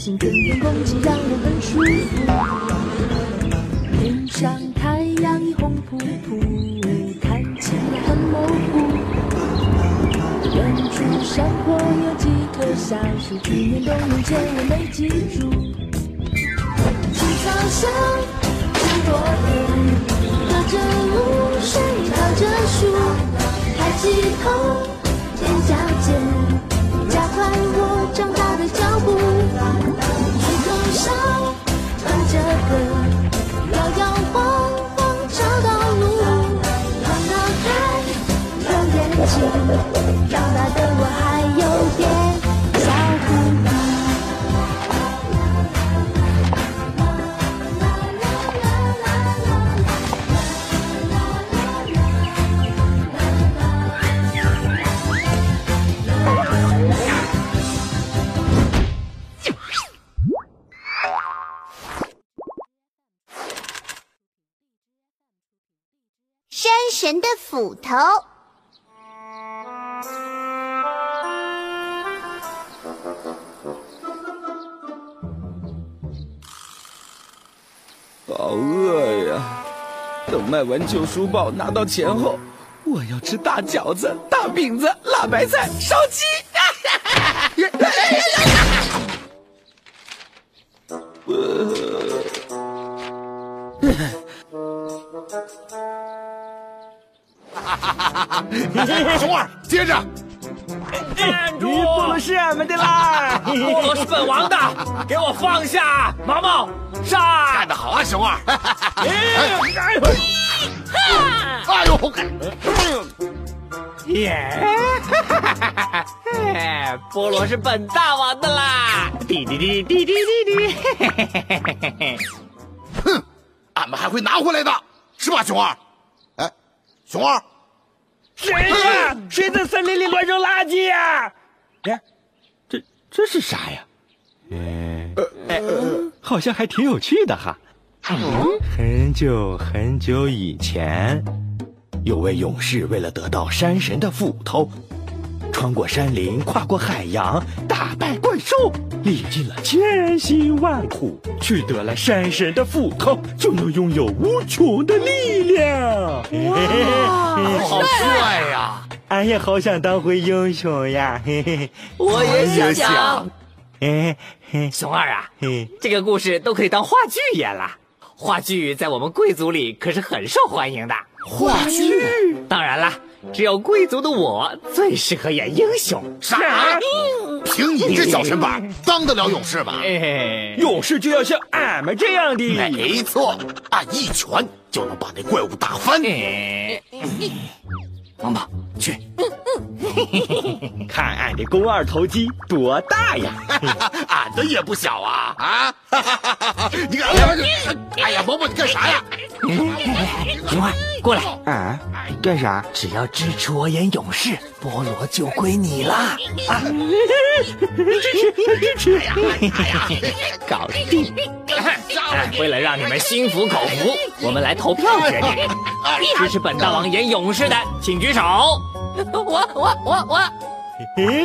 林叫醒，春天空气让人很舒服。天上太阳已红扑扑，看起来很模糊。远处山坡有几棵小树，去年冬眠前我没记住。青草上长朵莲。隔着露水，靠着树，抬起头，长大的我还有点小糊涂。山神的斧头。等卖完旧书报拿到钱后，我要吃大饺子、大饼子、辣白菜、烧鸡。熊二，接着！站住！菠萝是俺们的啦！菠萝是本王的，给我放下！毛毛上！干得好啊，熊二！哎呦！耶！菠萝是本大王的啦！滴滴滴滴滴滴滴！哼，俺们还会拿回来的，是吧，熊二？哎，熊二。谁呀？谁在森林里乱扔垃圾呀？哎，这这是啥呀？嗯，呃，好像还挺有趣的哈。很久很久以前，有位勇士为了得到山神的斧头，穿过山林，跨过海洋，打败怪兽，历尽了千辛万苦，取得了山神的斧头，就能拥有无穷的力量。哇，好帅呀！俺也好想当回英雄呀！嘿嘿，我也想想。嘿嘿，熊二啊，这个故事都可以当话剧演了。话剧在我们贵族里可是很受欢迎的。话剧？当然啦，只有贵族的我最适合演英雄。啥？凭你这小身板，当得了勇士吗？勇士就要像俺们这样的。没错，俺一拳就能把那怪物打翻。王八，去。看俺的肱二头肌多大呀！俺的也不小啊！啊！你看，哎呀，伯伯，你干啥呀？熊二，过来。啊？干啥？只要支持我演勇士，菠萝就归你啦！啊！支持，支持！搞定！为了让你们心服口服，我们来投票决定。支持本大王演勇士的，请举手。我我我我。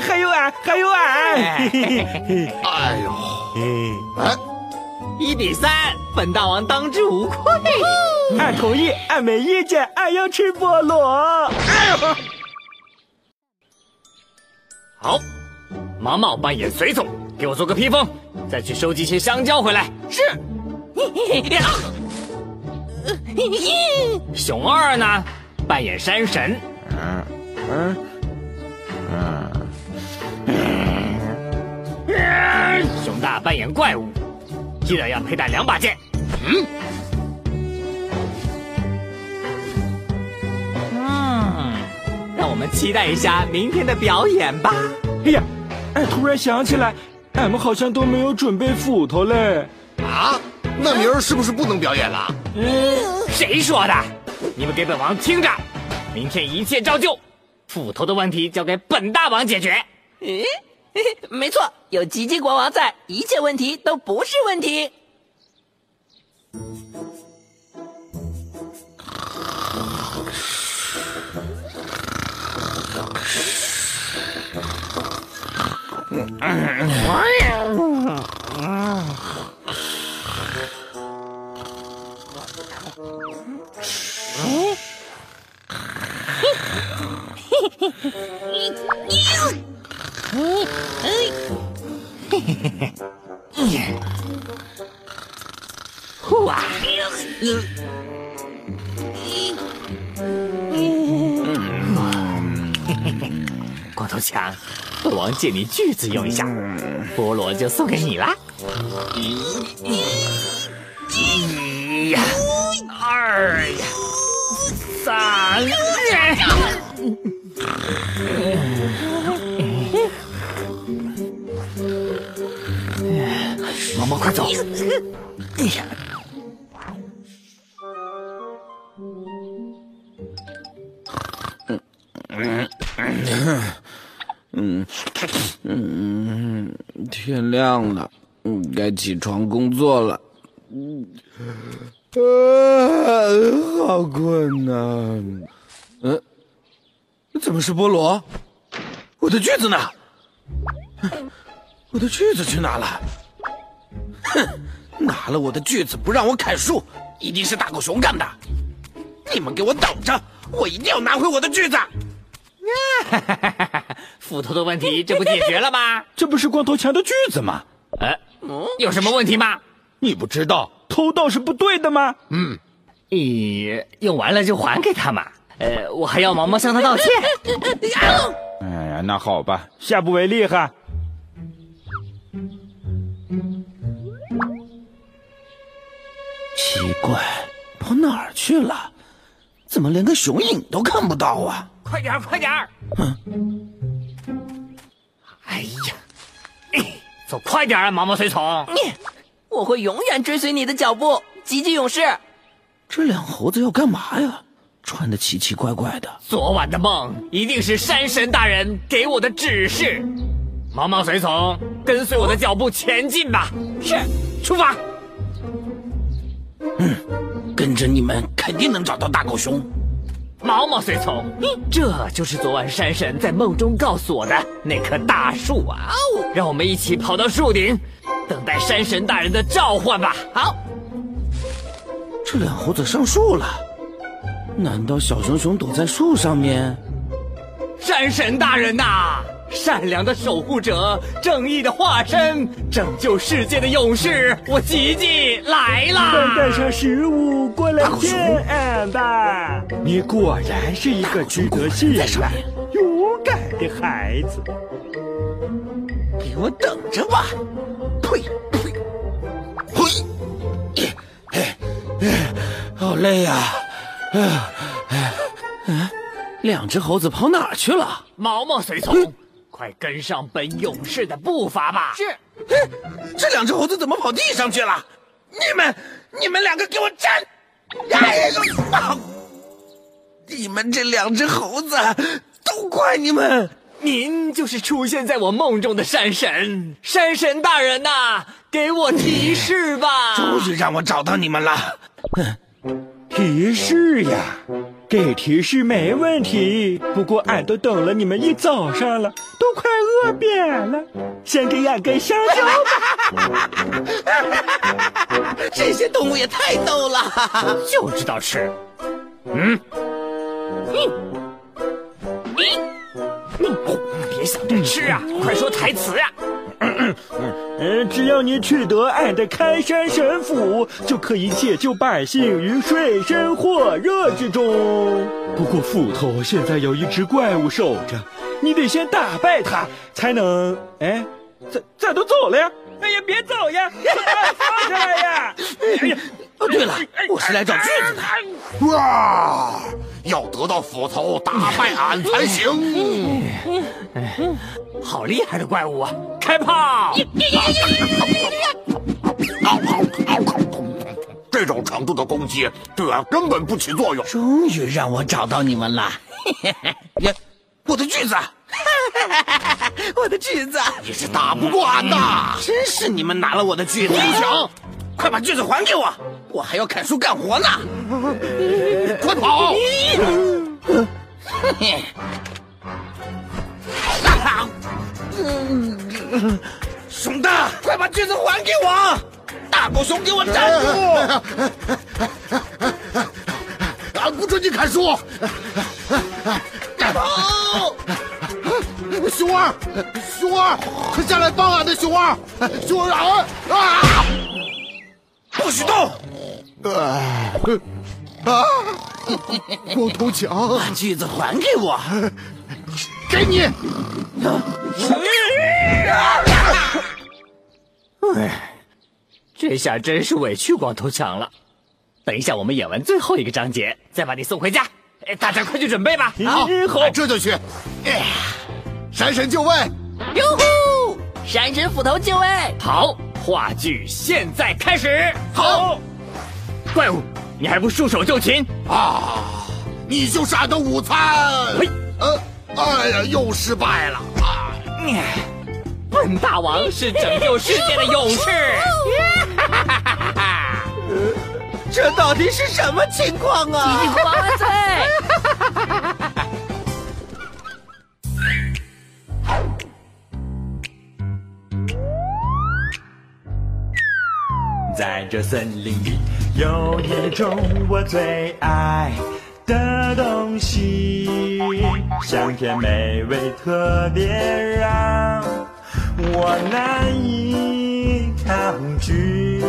还有俺，还有俺。哎呦！哎，一比三，本大王当之无愧。俺同意，俺没意见，俺要吃菠萝。哎呦！好，毛毛扮演随从，给我做个披风，再去收集些香蕉回来。是。熊二呢，扮演山神。嗯嗯嗯。熊大扮演怪物，记得要佩戴两把剑。嗯。嗯，让我我们期待一下明天的表演吧。哎呀，哎突然想起来，俺们好像都没有准备斧头嘞。啊，那明儿是不是不能表演了？嗯，谁说的？你们给本王听着，明天一切照旧，斧头的问题交给本大王解决。嗯，没错，有吉吉国王在，一切问题都不是问题。哇！光头强，本王借你锯子用一下，菠萝就送给你啦。一呀，二呀，三呀！快走！哎呀！嗯嗯嗯嗯，天亮了，嗯，该起床工作了。嗯，啊，好困呐。嗯，怎么是菠萝？我的锯子呢？我的锯子去哪了？哼，拿了我的锯子不让我砍树，一定是大狗熊干的。你们给我等着，我一定要拿回我的锯子。哈哈哈哈哈！斧头的问题这不解决了吗？这不是光头强的锯子吗？呃，有什么问题吗？你不知道偷盗是不对的吗？嗯，咦，用完了就还给他嘛。呃，我还要毛毛向他道歉。哎呀，那好吧，下不为例哈。奇怪，跑哪儿去了？怎么连个熊影都看不到啊？快点儿，快点儿！嗯。哎呀，走快点啊，毛毛随从！你，我会永远追随你的脚步，吉吉勇士。这两猴子要干嘛呀？穿的奇奇怪怪的。昨晚的梦一定是山神大人给我的指示。毛毛随从，跟随我的脚步前进吧。是，出发。嗯，跟着你们肯定能找到大狗熊。毛毛随从，这就是昨晚山神在梦中告诉我的那棵大树啊！哦，让我们一起跑到树顶，等待山神大人的召唤吧。好，这两猴子上树了，难道小熊熊躲在树上面？山神大人呐，善良的守护者，正义的化身，拯救世界的勇士，我吉吉来啦！带上食物过来见俺吧！你果然是一个值得信赖、勇敢的孩子。给我等着吧！呸呸呸！好累呀！哎。哎，两只猴子跑哪儿去了？毛毛随从。快跟上本勇士的步伐吧！是，这两只猴子怎么跑地上去了？你们，你们两个给我站！哎呀，你们这两只猴子，都怪你们！您就是出现在我梦中的山神，山神大人呐，给我提示吧！终于让我找到你们了。哼提示呀，给提示没问题。不过俺都等了你们一早上了，都快饿扁了，先给俺根香蕉吧。这些动物也太逗了，就知道吃。嗯，你你你，别想着吃啊，快说台词呀！嗯，只要你取得俺的开山神斧，就可以解救百姓于水深火热之中。不过斧头现在有一只怪物守着，你得先打败它，才能……哎，咋咋都走了呀！哎呀，别走呀，放下来呀！哎呀！哦，对了，我是来找锯子的。哇，要得到斧头，打败俺才行。好厉害的怪物啊！开炮！这种程度的攻击对俺根本不起作用。终于让我找到你们了！呀，我的锯子！我的锯子！你是打不过俺的！真是你们拿了我的锯子！不行，快把锯子还给我！我还要砍树干活呢！快跑！熊大，快把锯子还给我！大狗熊，给我站住！俺不准你砍树！跑！熊二，熊二，快下来帮俺的熊二！熊二啊！不许动！啊！啊！光头强，把锯子还给我！给你！哎，这下真是委屈光头强了。等一下，我们演完最后一个章节，再把你送回家。哎，大家快去准备吧！好，好，这就去。哎，山神就位！哟呼！山神斧头就位！好，话剧现在开始。好，怪物，你还不束手就擒啊！你就是俺的午餐。嘿，呃，哎呀，又失败了啊！本大王是拯救世界的勇士。这到底是什么情况啊？叽叽呱呱在。在这森林里，有一种我最爱的东西，香甜美味，特别让我难以抗拒。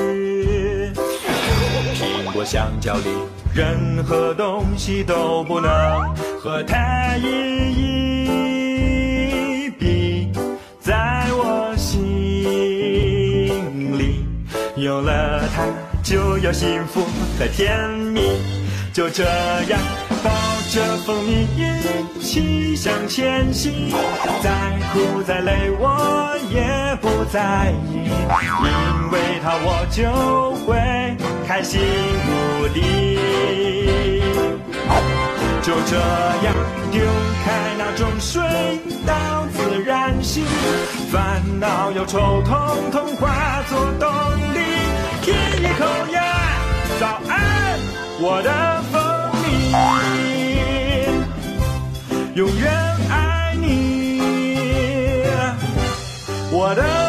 苹果、香蕉里，任何东西都不能和它一一有了它，就有幸福和甜蜜。就这样抱着蜂蜜一起向前行，再苦再累我也不在意，因为它我就会开心无敌。就这样丢开那种水到担心，烦恼忧愁统统化作动力。舔一口呀，早安，我的蜂蜜，永远爱你，我的